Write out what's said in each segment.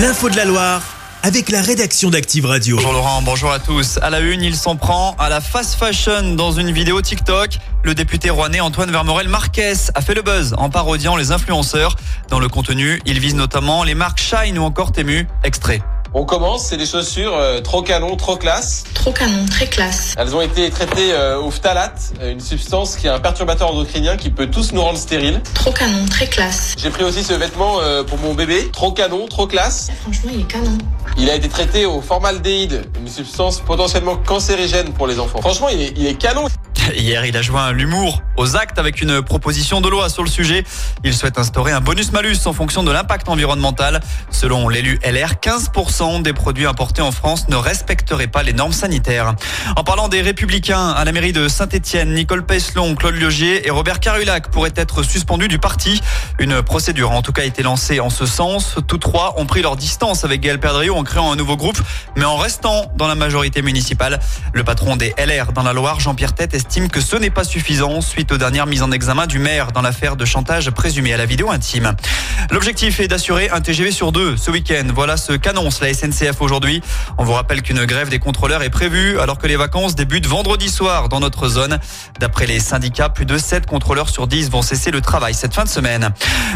L'info de la Loire avec la rédaction d'Active Radio. Bonjour Laurent, bonjour à tous. À la une, il s'en prend à la fast fashion dans une vidéo TikTok. Le député rouennais Antoine Vermorel Marquez a fait le buzz en parodiant les influenceurs. Dans le contenu, il vise notamment les marques Shine ou encore Temu. Extrait. On commence, c'est des chaussures euh, trop canon, trop classe. Trop canon, très classe. Elles ont été traitées euh, au phtalate, euh, une substance qui est un perturbateur endocrinien qui peut tous nous rendre stériles. Trop canon, très classe. J'ai pris aussi ce vêtement euh, pour mon bébé, trop canon, trop classe. Franchement, il est canon. Il a été traité au formaldéhyde, une substance potentiellement cancérigène pour les enfants. Franchement, il est, il est canon. Hier, il a joint l'humour aux actes avec une proposition de loi sur le sujet. Il souhaite instaurer un bonus-malus en fonction de l'impact environnemental. Selon l'élu LR, 15% des produits importés en France ne respecteraient pas les normes sanitaires. En parlant des Républicains, à la mairie de Saint-Etienne, Nicole Peslon, Claude Liogier et Robert Carulac pourraient être suspendus du parti. Une procédure a en tout cas été lancée en ce sens. Tous trois ont pris leur distance avec Gaël Perdriau en créant un nouveau groupe, mais en restant dans la majorité municipale. Le patron des LR dans la Loire, Jean-Pierre Tête, estime que ce n'est pas suffisant suite aux dernières mises en examen du maire dans l'affaire de chantage présumé à la vidéo intime. L'objectif est d'assurer un TGV sur deux ce week-end. Voilà ce qu'annonce la SNCF aujourd'hui. On vous rappelle qu'une grève des contrôleurs est prévue alors que les vacances débutent vendredi soir dans notre zone. D'après les syndicats, plus de 7 contrôleurs sur 10 vont cesser le travail cette fin de semaine.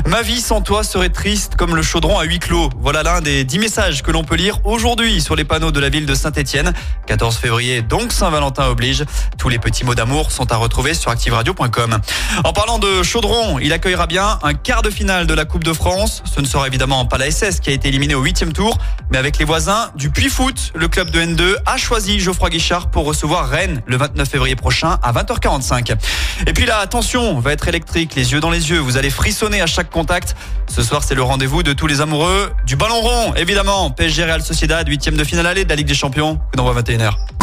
Ma vie sans toi serait triste comme le chaudron à huis clos. Voilà l'un des 10 messages que l'on peut lire aujourd'hui sur les panneaux de la ville de Saint-Etienne. 14 février, donc Saint-Valentin oblige. Tous les petits mots d'amour sont à retrouver sur activeradio.com. En parlant de chaudron, il accueillera bien un quart de finale de la Coupe de France. Ce ne sera évidemment pas la SS qui a été éliminée au huitième tour, mais avec les voisins du Puy Foot, le club de N2 a choisi Geoffroy Guichard pour recevoir Rennes le 29 février prochain à 20h45. Et puis là, attention, va être électrique, les yeux dans les yeux, vous allez frissonner à chaque contact. Ce soir, c'est le rendez-vous de tous les amoureux du ballon rond, évidemment. PSG Real Sociedad, huitième de finale aller de la Ligue des Champions, coup d'envoi 21h.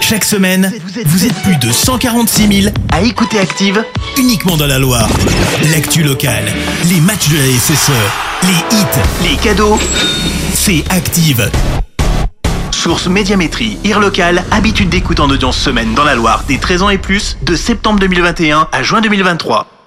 Chaque semaine, vous êtes plus de 146 000 à écouter Active uniquement dans la Loire. L'actu locale, les matchs de la SSE, les hits, les cadeaux, c'est Active. Source Médiamétrie, IR local, habitude d'écoute en audience semaine dans la Loire des 13 ans et plus, de septembre 2021 à juin 2023.